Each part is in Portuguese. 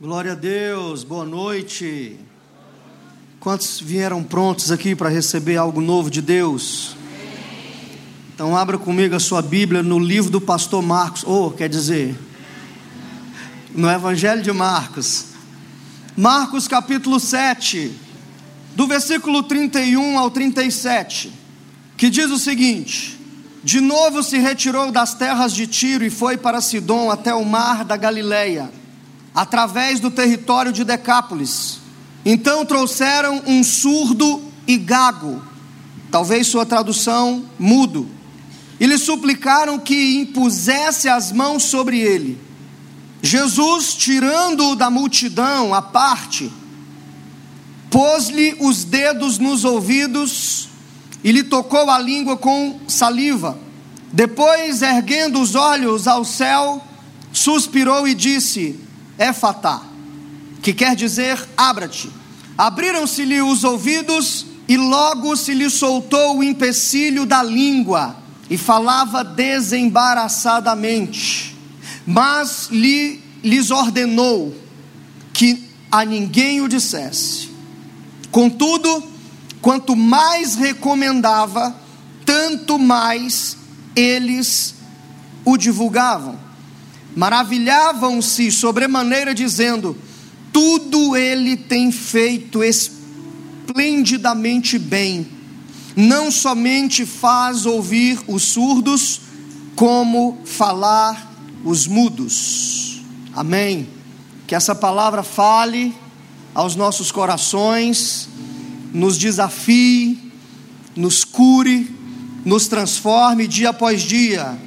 Glória a Deus, boa noite. Quantos vieram prontos aqui para receber algo novo de Deus? Então abra comigo a sua Bíblia no livro do pastor Marcos, ou quer dizer, no Evangelho de Marcos. Marcos capítulo 7, do versículo 31 ao 37, que diz o seguinte: De novo se retirou das terras de Tiro e foi para Sidom até o mar da Galileia através do território de Decápolis. Então trouxeram um surdo e gago, talvez sua tradução mudo, e lhe suplicaram que impusesse as mãos sobre ele. Jesus, tirando-o da multidão à parte, pôs-lhe os dedos nos ouvidos e lhe tocou a língua com saliva. Depois, erguendo os olhos ao céu, suspirou e disse: Éfatá, que quer dizer abra-te. Abriram-se-lhe os ouvidos e logo se lhe soltou o empecilho da língua e falava desembaraçadamente. Mas lhe, lhes ordenou que a ninguém o dissesse. Contudo, quanto mais recomendava, tanto mais eles o divulgavam maravilhavam-se sobremaneira, dizendo: Tudo ele tem feito esplendidamente bem, não somente faz ouvir os surdos, como falar os mudos. Amém. Que essa palavra fale aos nossos corações, nos desafie, nos cure, nos transforme dia após dia.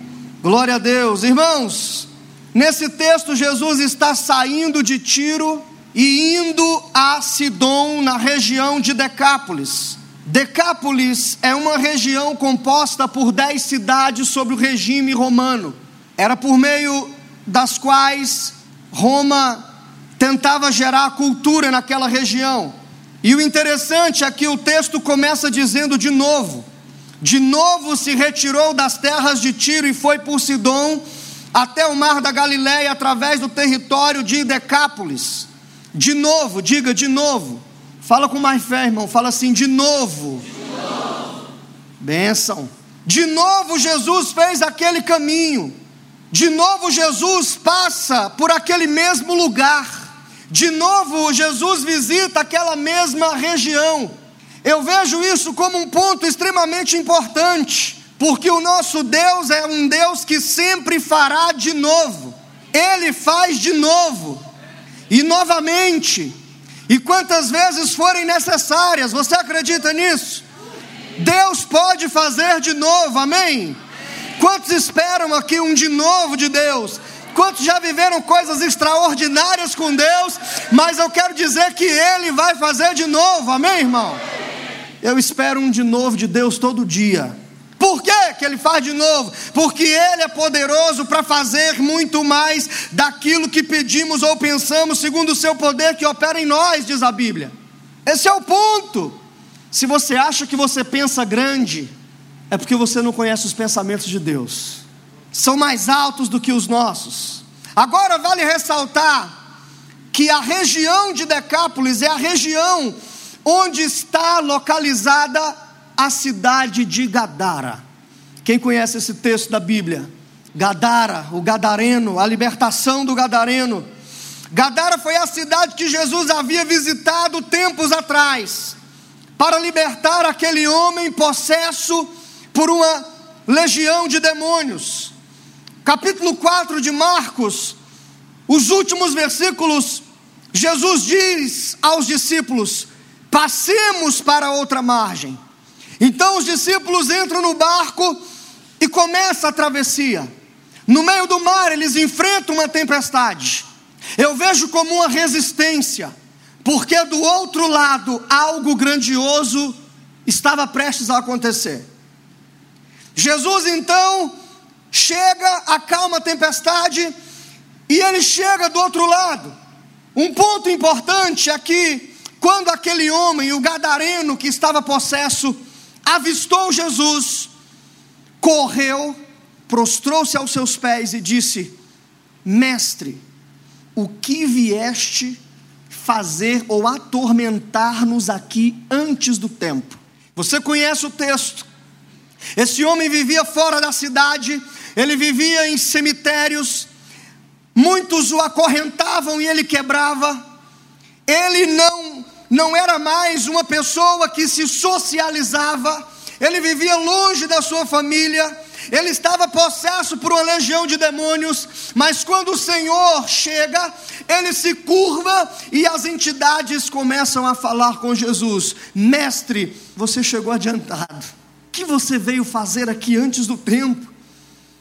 Glória a Deus, irmãos. Nesse texto, Jesus está saindo de Tiro e indo a Sidom, na região de Decápolis. Decápolis é uma região composta por dez cidades sob o regime romano. Era por meio das quais Roma tentava gerar cultura naquela região. E o interessante é que o texto começa dizendo de novo: de novo se retirou das terras de Tiro e foi por Sidom até o mar da Galiléia através do território de Decápolis. De novo, diga de novo. Fala com mais fé, irmão. Fala assim, de novo. De novo. De novo Jesus fez aquele caminho. De novo Jesus passa por aquele mesmo lugar. De novo Jesus visita aquela mesma região. Eu vejo isso como um ponto extremamente importante porque o nosso Deus é um Deus que sempre fará de novo, Ele faz de novo, e novamente, e quantas vezes forem necessárias, você acredita nisso? Deus pode fazer de novo, amém? Quantos esperam aqui um de novo de Deus? Quantos já viveram coisas extraordinárias com Deus, mas eu quero dizer que Ele vai fazer de novo, amém, irmão? Eu espero um de novo de Deus todo dia. Por que, que ele faz de novo? Porque ele é poderoso para fazer muito mais daquilo que pedimos ou pensamos, segundo o seu poder que opera em nós, diz a Bíblia. Esse é o ponto. Se você acha que você pensa grande, é porque você não conhece os pensamentos de Deus. São mais altos do que os nossos. Agora vale ressaltar que a região de Decápolis é a região onde está localizada a cidade de Gadara. Quem conhece esse texto da Bíblia? Gadara, o Gadareno, a libertação do Gadareno. Gadara foi a cidade que Jesus havia visitado tempos atrás, para libertar aquele homem possesso por uma legião de demônios. Capítulo 4 de Marcos, os últimos versículos, Jesus diz aos discípulos: passemos para outra margem. Então os discípulos entram no barco e começa a travessia. No meio do mar eles enfrentam uma tempestade. Eu vejo como uma resistência, porque do outro lado algo grandioso estava prestes a acontecer. Jesus então chega, acalma a tempestade e ele chega do outro lado. Um ponto importante é que quando aquele homem, o gadareno que estava possesso, avistou Jesus, correu, prostrou-se aos seus pés e disse: Mestre, o que vieste fazer ou atormentar-nos aqui antes do tempo. Você conhece o texto. Esse homem vivia fora da cidade, ele vivia em cemitérios, muitos o acorrentavam e ele quebrava. Ele não não era mais uma pessoa que se socializava, ele vivia longe da sua família, ele estava possesso por uma legião de demônios, mas quando o Senhor chega, ele se curva e as entidades começam a falar com Jesus: Mestre, você chegou adiantado, o que você veio fazer aqui antes do tempo?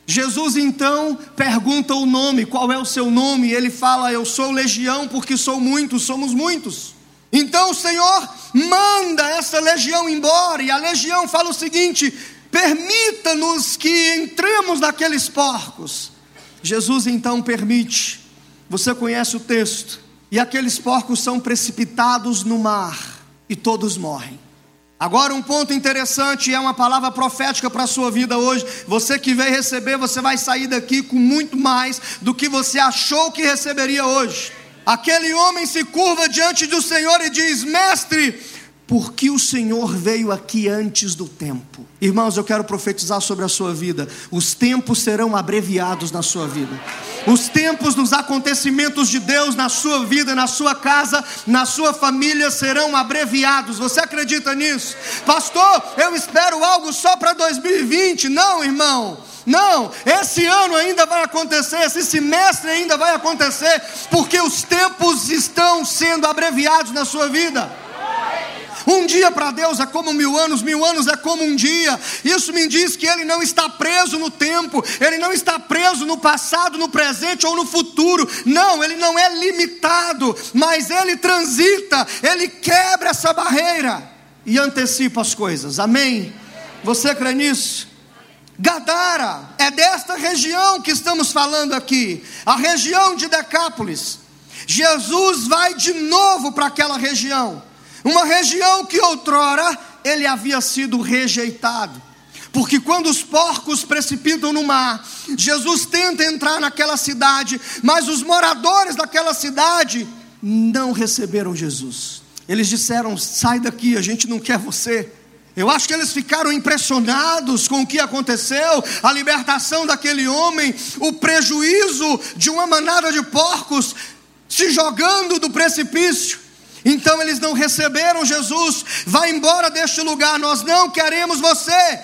Jesus então pergunta o nome, qual é o seu nome? Ele fala: Eu sou legião, porque sou muitos, somos muitos. Então o Senhor manda essa legião embora, e a legião fala o seguinte: permita-nos que entremos naqueles porcos. Jesus então permite, você conhece o texto, e aqueles porcos são precipitados no mar, e todos morrem. Agora, um ponto interessante é uma palavra profética para a sua vida hoje. Você que veio receber, você vai sair daqui com muito mais do que você achou que receberia hoje. Aquele homem se curva diante do Senhor e diz: Mestre, porque o Senhor veio aqui antes do tempo. Irmãos, eu quero profetizar sobre a sua vida. Os tempos serão abreviados na sua vida. Os tempos dos acontecimentos de Deus na sua vida, na sua casa, na sua família serão abreviados. Você acredita nisso? Pastor, eu espero algo só para 2020. Não, irmão. Não, esse ano ainda vai acontecer, esse semestre ainda vai acontecer, porque os tempos estão sendo abreviados na sua vida. Um dia para Deus é como mil anos, mil anos é como um dia. Isso me diz que Ele não está preso no tempo, Ele não está preso no passado, no presente ou no futuro. Não, Ele não é limitado, mas Ele transita, Ele quebra essa barreira e antecipa as coisas. Amém? Você crê nisso? Gadara, é desta região que estamos falando aqui, a região de Decápolis. Jesus vai de novo para aquela região, uma região que outrora ele havia sido rejeitado. Porque quando os porcos precipitam no mar, Jesus tenta entrar naquela cidade, mas os moradores daquela cidade não receberam Jesus. Eles disseram: sai daqui, a gente não quer você. Eu acho que eles ficaram impressionados com o que aconteceu, a libertação daquele homem, o prejuízo de uma manada de porcos se jogando do precipício. Então eles não receberam Jesus, vai embora deste lugar, nós não queremos você.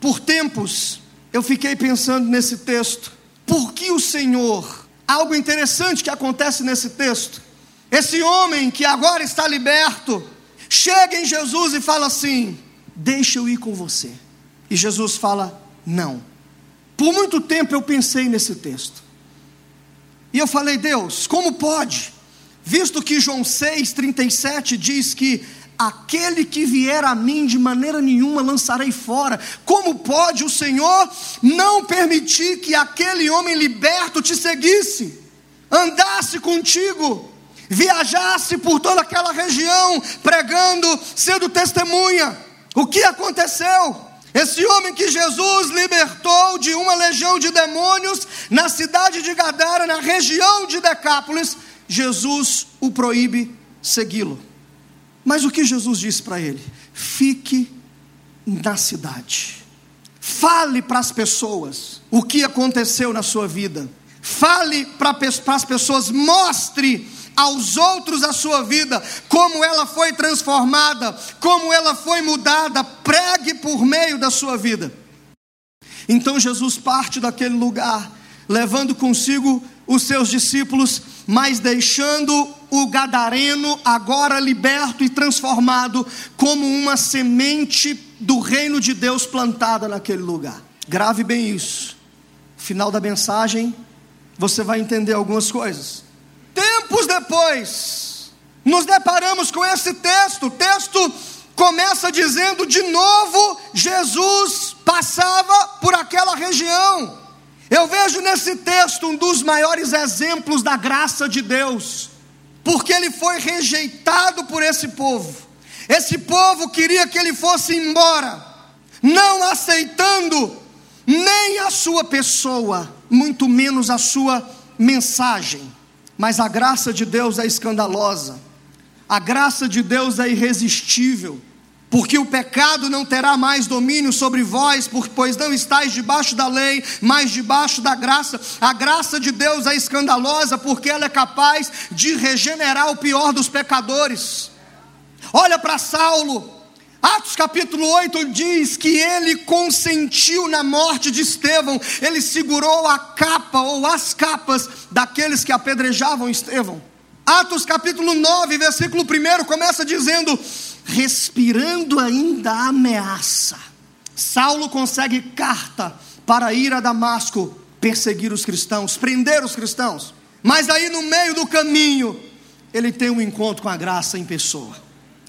Por tempos, eu fiquei pensando nesse texto, por que o Senhor, algo interessante que acontece nesse texto, esse homem que agora está liberto, chega em Jesus e fala assim: Deixa eu ir com você. E Jesus fala: Não. Por muito tempo eu pensei nesse texto. E eu falei: Deus, como pode? Visto que João 6,37 diz que aquele que vier a mim de maneira nenhuma lançarei fora. Como pode o Senhor não permitir que aquele homem liberto te seguisse, andasse contigo, viajasse por toda aquela região, pregando, sendo testemunha? O que aconteceu? Esse homem que Jesus libertou de uma legião de demônios na cidade de Gadara, na região de Decápolis, Jesus o proíbe segui-lo. Mas o que Jesus disse para ele? Fique na cidade. Fale para as pessoas o que aconteceu na sua vida. Fale para as pessoas, mostre aos outros a sua vida, como ela foi transformada, como ela foi mudada, pregue por meio da sua vida. Então Jesus parte daquele lugar, levando consigo os seus discípulos, mas deixando o gadareno agora liberto e transformado como uma semente do reino de Deus plantada naquele lugar. Grave bem isso. Final da mensagem, você vai entender algumas coisas. Depois, nos deparamos com esse texto. O texto começa dizendo de novo: Jesus passava por aquela região. Eu vejo nesse texto um dos maiores exemplos da graça de Deus, porque ele foi rejeitado por esse povo. Esse povo queria que ele fosse embora, não aceitando nem a sua pessoa, muito menos a sua mensagem. Mas a graça de Deus é escandalosa, a graça de Deus é irresistível porque o pecado não terá mais domínio sobre vós, pois não estáis debaixo da lei, mas debaixo da graça. A graça de Deus é escandalosa, porque ela é capaz de regenerar o pior dos pecadores. Olha para Saulo, Atos capítulo 8 diz que ele consentiu na morte de Estevão, ele segurou a capa ou as capas daqueles que apedrejavam Estevão. Atos capítulo 9, versículo 1 começa dizendo: respirando ainda a ameaça, Saulo consegue carta para ir a Damasco perseguir os cristãos, prender os cristãos. Mas aí no meio do caminho, ele tem um encontro com a graça em pessoa.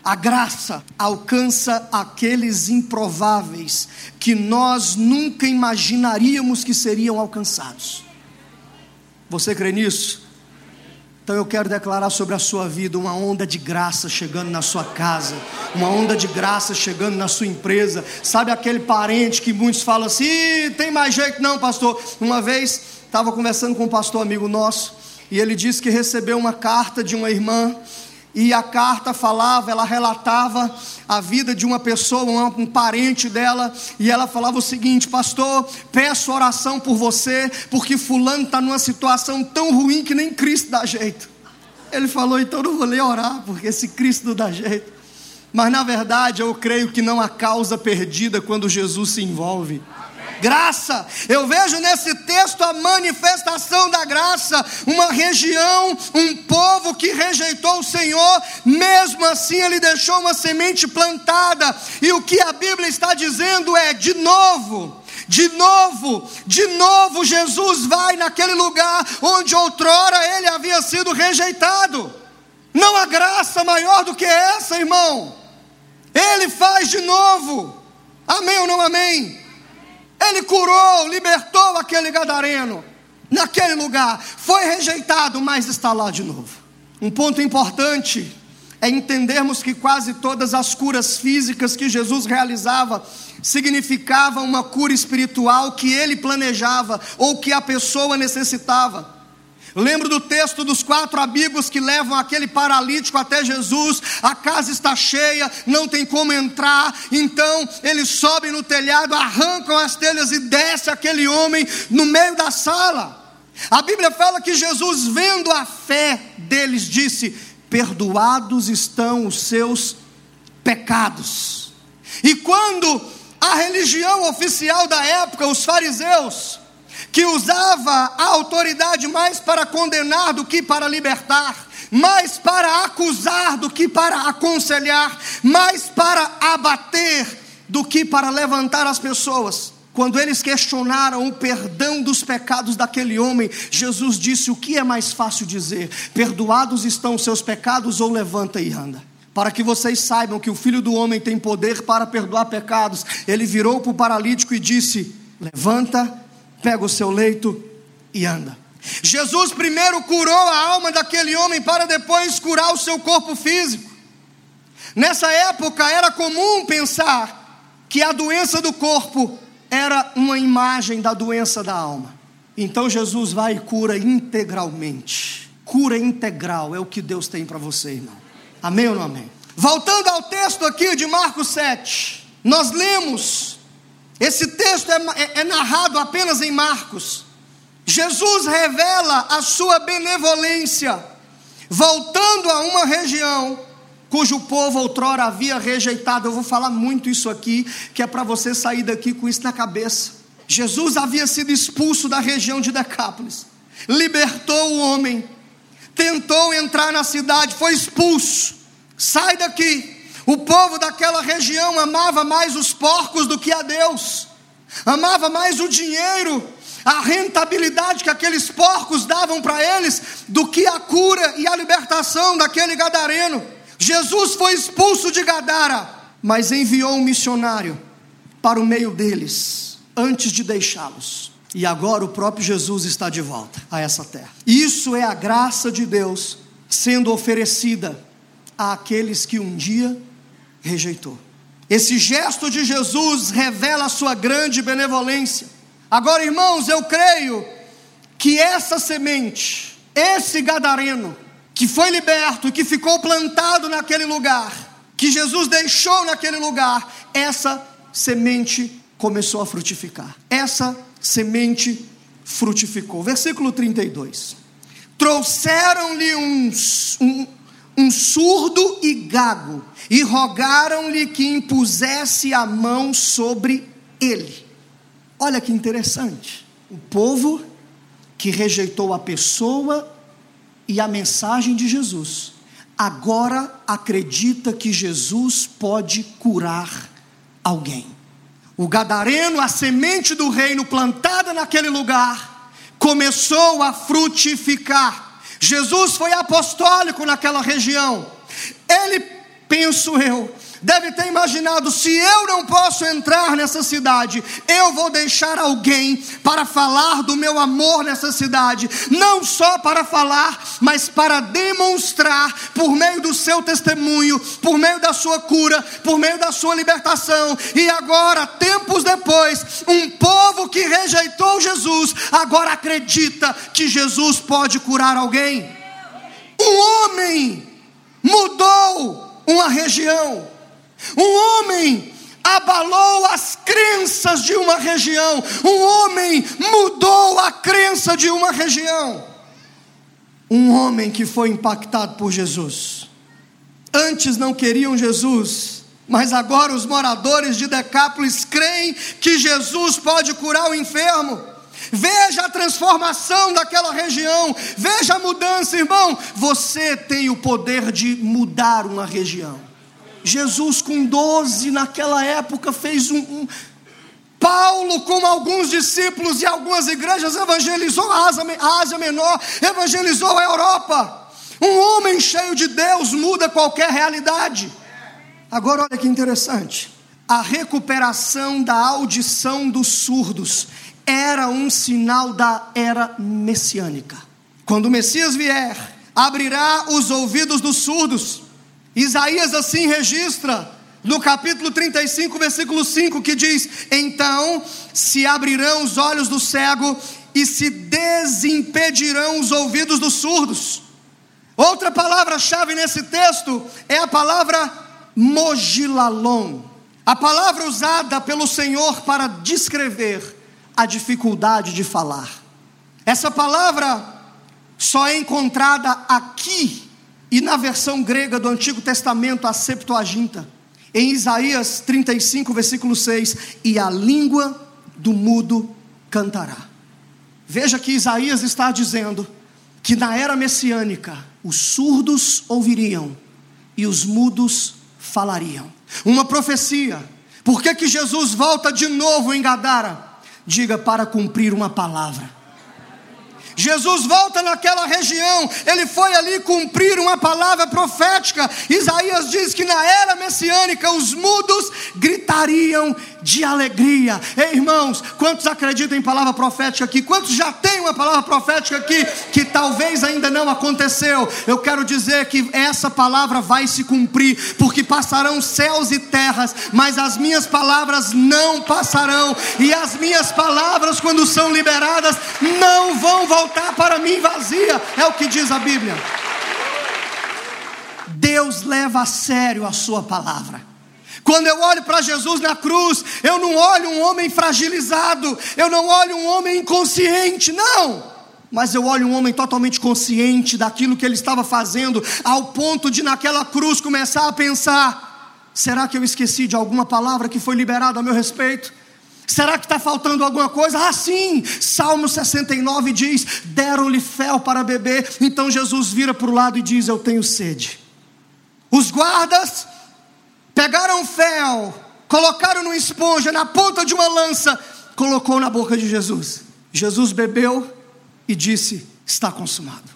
A graça alcança aqueles improváveis que nós nunca imaginaríamos que seriam alcançados. Você crê nisso? Então eu quero declarar sobre a sua vida uma onda de graça chegando na sua casa, uma onda de graça chegando na sua empresa. Sabe aquele parente que muitos falam assim: tem mais jeito não, pastor? Uma vez estava conversando com um pastor amigo nosso e ele disse que recebeu uma carta de uma irmã e a carta falava, ela relatava a vida de uma pessoa, um, parente dela, e ela falava o seguinte: Pastor, peço oração por você, porque Fulano está numa situação tão ruim que nem Cristo dá jeito. Ele falou: Então não vou ler orar, porque esse Cristo não dá jeito. Mas na verdade eu creio que não há causa perdida quando Jesus se envolve graça. Eu vejo nesse texto a manifestação da graça, uma região, um povo que rejeitou o Senhor, mesmo assim ele deixou uma semente plantada, e o que a Bíblia está dizendo é: de novo, de novo, de novo, Jesus vai naquele lugar onde outrora ele havia sido rejeitado. Não há graça maior do que essa, irmão. Ele faz de novo. Amém ou não amém? Ele curou, libertou aquele gadareno naquele lugar. Foi rejeitado, mas está lá de novo. Um ponto importante é entendermos que quase todas as curas físicas que Jesus realizava significavam uma cura espiritual que ele planejava ou que a pessoa necessitava. Lembro do texto dos quatro amigos que levam aquele paralítico até Jesus. A casa está cheia, não tem como entrar. Então eles sobem no telhado, arrancam as telhas e desce aquele homem no meio da sala. A Bíblia fala que Jesus, vendo a fé deles, disse: Perdoados estão os seus pecados. E quando a religião oficial da época, os fariseus, que usava a autoridade mais para condenar do que para libertar, mais para acusar do que para aconselhar, mais para abater do que para levantar as pessoas. Quando eles questionaram o perdão dos pecados daquele homem, Jesus disse: O que é mais fácil dizer? Perdoados estão os seus pecados ou levanta e anda? Para que vocês saibam que o filho do homem tem poder para perdoar pecados, ele virou para o paralítico e disse: Levanta pega o seu leito e anda. Jesus primeiro curou a alma daquele homem para depois curar o seu corpo físico. Nessa época era comum pensar que a doença do corpo era uma imagem da doença da alma. Então Jesus vai e cura integralmente. Cura integral é o que Deus tem para você, irmão. Amém ou não amém? Voltando ao texto aqui de Marcos 7, nós lemos esse texto é, é, é narrado apenas em Marcos. Jesus revela a sua benevolência, voltando a uma região cujo povo outrora havia rejeitado. Eu vou falar muito isso aqui, que é para você sair daqui com isso na cabeça. Jesus havia sido expulso da região de Decápolis, libertou o homem, tentou entrar na cidade, foi expulso. Sai daqui. O povo daquela região amava mais os porcos do que a Deus, amava mais o dinheiro, a rentabilidade que aqueles porcos davam para eles, do que a cura e a libertação daquele gadareno. Jesus foi expulso de Gadara, mas enviou um missionário para o meio deles, antes de deixá-los. E agora o próprio Jesus está de volta a essa terra. Isso é a graça de Deus sendo oferecida àqueles que um dia rejeitou. Esse gesto de Jesus revela a sua grande benevolência. Agora, irmãos, eu creio que essa semente Esse gadareno que foi liberto que ficou plantado naquele lugar, que Jesus deixou naquele lugar, essa semente começou a frutificar. Essa semente frutificou. Versículo 32. Trouxeram-lhe um, um, um surdo e gago, e rogaram-lhe que impusesse a mão sobre ele. Olha que interessante. O povo que rejeitou a pessoa e a mensagem de Jesus, agora acredita que Jesus pode curar alguém. O gadareno, a semente do reino plantada naquele lugar, começou a frutificar. Jesus foi apostólico naquela região. Ele, penso eu, deve ter imaginado: se eu não posso entrar nessa cidade, eu vou deixar alguém para falar do meu amor nessa cidade, não só para falar, mas para demonstrar, por meio do seu testemunho, por meio da sua cura, por meio da sua libertação. E agora, tempos depois, um povo que rejeitou Jesus, agora acredita que Jesus pode curar alguém. Um homem mudou uma região. Um homem abalou as crenças de uma região. Um homem mudou a crença de uma região. Um homem que foi impactado por Jesus. Antes não queriam Jesus, mas agora os moradores de Decápolis creem que Jesus pode curar o enfermo. Veja a transformação daquela região, veja a mudança, irmão. Você tem o poder de mudar uma região. Jesus, com 12 naquela época, fez um, um Paulo, com alguns discípulos e algumas igrejas, evangelizou a Ásia, a Ásia Menor, evangelizou a Europa. Um homem cheio de Deus muda qualquer realidade. Agora, olha que interessante: a recuperação da audição dos surdos era um sinal da era messiânica. Quando o Messias vier, abrirá os ouvidos dos surdos Isaías assim registra no capítulo 35, versículo 5, que diz: Então se abrirão os olhos do cego e se desimpedirão os ouvidos dos surdos. Outra palavra-chave nesse texto é a palavra mogilalon, a palavra usada pelo Senhor para descrever a dificuldade de falar. Essa palavra só é encontrada aqui e na versão grega do Antigo Testamento, a Septuaginta, em Isaías 35, versículo 6, e a língua do mudo cantará. Veja que Isaías está dizendo que na era messiânica os surdos ouviriam e os mudos falariam. Uma profecia. Por que, que Jesus volta de novo em Gadara? Diga para cumprir uma palavra. Jesus volta naquela região, ele foi ali cumprir uma palavra profética. Isaías diz que na era messiânica os mudos gritariam de alegria. Ei, irmãos, quantos acreditam em palavra profética aqui? Quantos já têm uma palavra profética aqui que talvez ainda não aconteceu? Eu quero dizer que essa palavra vai se cumprir, porque passarão céus e terras, mas as minhas palavras não passarão, e as minhas palavras, quando são liberadas, não vão voltar para mim vazia, é o que diz a Bíblia. Deus leva a sério a sua palavra. Quando eu olho para Jesus na cruz, eu não olho um homem fragilizado, eu não olho um homem inconsciente, não. Mas eu olho um homem totalmente consciente daquilo que ele estava fazendo, ao ponto de naquela cruz começar a pensar: será que eu esqueci de alguma palavra que foi liberada a meu respeito? Será que está faltando alguma coisa? Ah, sim! Salmo 69 diz: Deram-lhe fel para beber. Então Jesus vira para o lado e diz: Eu tenho sede. Os guardas pegaram fel, colocaram numa esponja, na ponta de uma lança, colocou na boca de Jesus. Jesus bebeu e disse: Está consumado.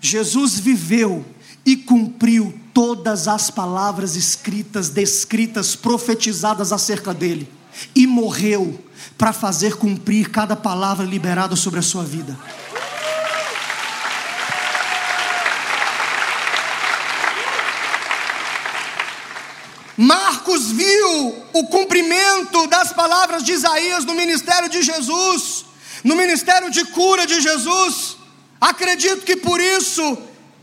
Jesus viveu e cumpriu todas as palavras escritas, descritas, profetizadas acerca dele, e morreu para fazer cumprir cada palavra liberada sobre a sua vida. Marcos viu o cumprimento das palavras de Isaías no ministério de Jesus, no ministério de cura de Jesus. Acredito que por isso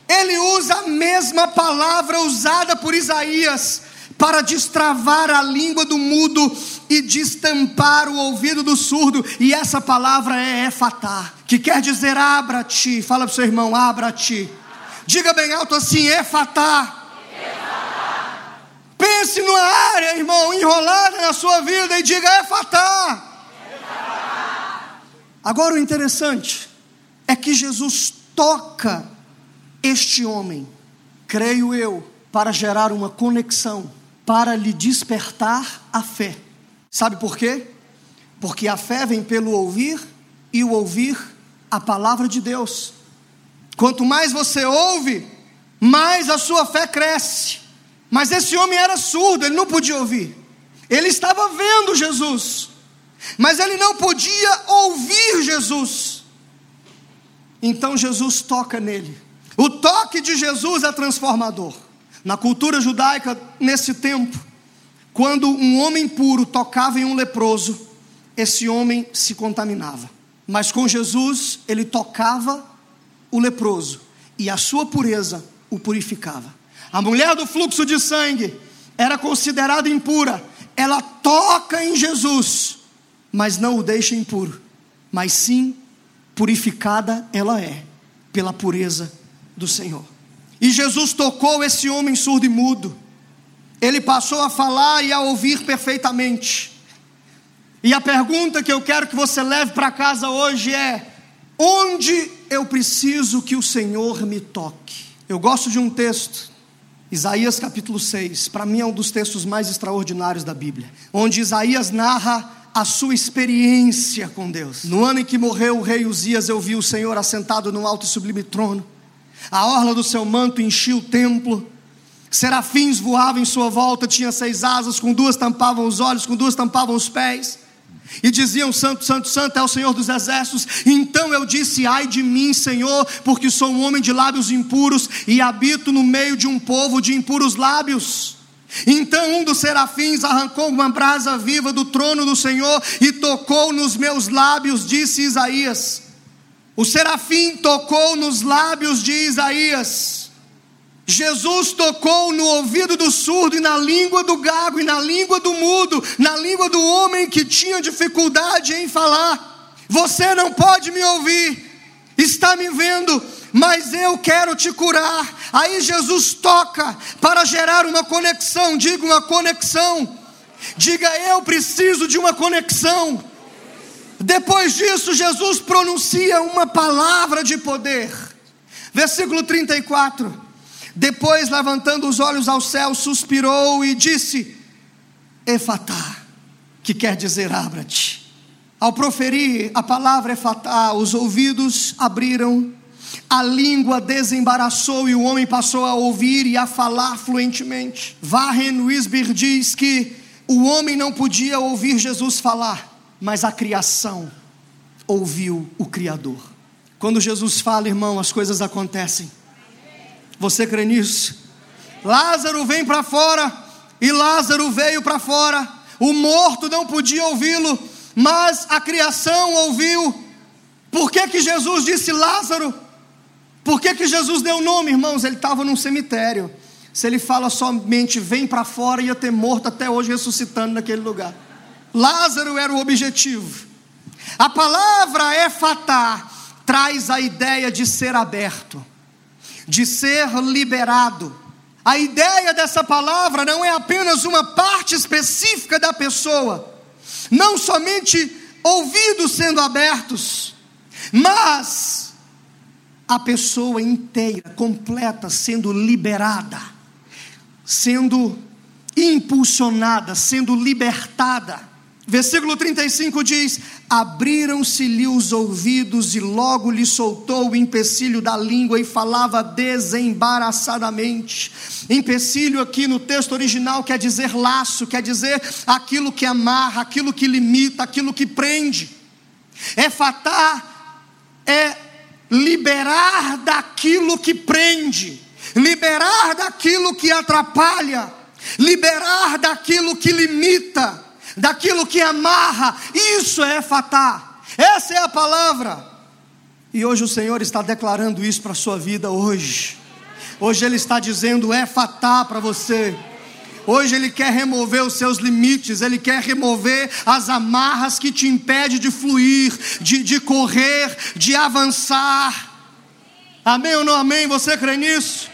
ele usa a mesma palavra usada por Isaías para destravar a língua do mudo e destampar o ouvido do surdo, e essa palavra é efatá, que quer dizer abra-te. Fala para o seu irmão, abra-te. Diga bem alto assim, efatá. Pense numa área, irmão, enrolada na sua vida e diga efatá. Agora o interessante é que Jesus toca este homem, creio eu, para gerar uma conexão, para lhe despertar a fé. Sabe por quê? Porque a fé vem pelo ouvir e o ouvir a palavra de Deus. Quanto mais você ouve, mais a sua fé cresce. Mas esse homem era surdo, ele não podia ouvir. Ele estava vendo Jesus, mas ele não podia ouvir Jesus. Então Jesus toca nele. O toque de Jesus é transformador. Na cultura judaica, nesse tempo, quando um homem puro tocava em um leproso, esse homem se contaminava. Mas com Jesus, ele tocava o leproso e a sua pureza o purificava. A mulher do fluxo de sangue era considerada impura. Ela toca em Jesus, mas não o deixa impuro, mas sim purificada ela é pela pureza do Senhor. E Jesus tocou esse homem surdo e mudo. Ele passou a falar e a ouvir perfeitamente. E a pergunta que eu quero que você leve para casa hoje é: onde eu preciso que o Senhor me toque? Eu gosto de um texto, Isaías capítulo 6, para mim é um dos textos mais extraordinários da Bíblia, onde Isaías narra a sua experiência com Deus. No ano em que morreu o rei Uzias, eu vi o Senhor assentado no alto e sublime trono. A orla do seu manto enchia o templo, serafins voavam em sua volta, tinha seis asas, com duas tampavam os olhos, com duas tampavam os pés, e diziam: Santo, Santo, Santo é o Senhor dos exércitos. Então eu disse: Ai de mim, Senhor, porque sou um homem de lábios impuros e habito no meio de um povo de impuros lábios. Então um dos serafins arrancou uma brasa viva do trono do Senhor e tocou nos meus lábios, disse Isaías. O serafim tocou nos lábios de Isaías. Jesus tocou no ouvido do surdo e na língua do gago e na língua do mudo, na língua do homem que tinha dificuldade em falar. Você não pode me ouvir, está me vendo, mas eu quero te curar. Aí Jesus toca para gerar uma conexão, diga uma conexão. Diga eu preciso de uma conexão. Depois disso, Jesus pronuncia uma palavra de poder. Versículo 34. Depois, levantando os olhos ao céu, suspirou e disse: Efatá, que quer dizer abra-te. Ao proferir a palavra Efatá, os ouvidos abriram, a língua desembaraçou e o homem passou a ouvir e a falar fluentemente. Warren Wisber diz que o homem não podia ouvir Jesus falar mas a criação ouviu o Criador. Quando Jesus fala, irmão, as coisas acontecem. Você crê nisso? Lázaro vem para fora, e Lázaro veio para fora. O morto não podia ouvi-lo, mas a criação ouviu. Por que, que Jesus disse Lázaro? Por que, que Jesus deu o nome, irmãos? Ele estava num cemitério. Se ele fala somente vem para fora, ia ter morto até hoje ressuscitando naquele lugar. Lázaro era o objetivo. A palavra efatá traz a ideia de ser aberto, de ser liberado. A ideia dessa palavra não é apenas uma parte específica da pessoa, não somente ouvidos sendo abertos, mas a pessoa inteira, completa, sendo liberada, sendo impulsionada, sendo libertada. Versículo 35 diz: Abriram-se-lhe os ouvidos, e logo lhe soltou o empecilho da língua e falava desembaraçadamente. Empecilho aqui no texto original quer dizer laço, quer dizer aquilo que amarra, aquilo que limita, aquilo que prende. É fatar, é liberar daquilo que prende, liberar daquilo que atrapalha, liberar daquilo que limita daquilo que amarra, isso é fatá, essa é a palavra. E hoje o Senhor está declarando isso para a sua vida hoje. Hoje Ele está dizendo é fatá para você. Hoje Ele quer remover os seus limites, Ele quer remover as amarras que te impedem de fluir, de, de correr, de avançar. Amém ou não amém? Você crê nisso?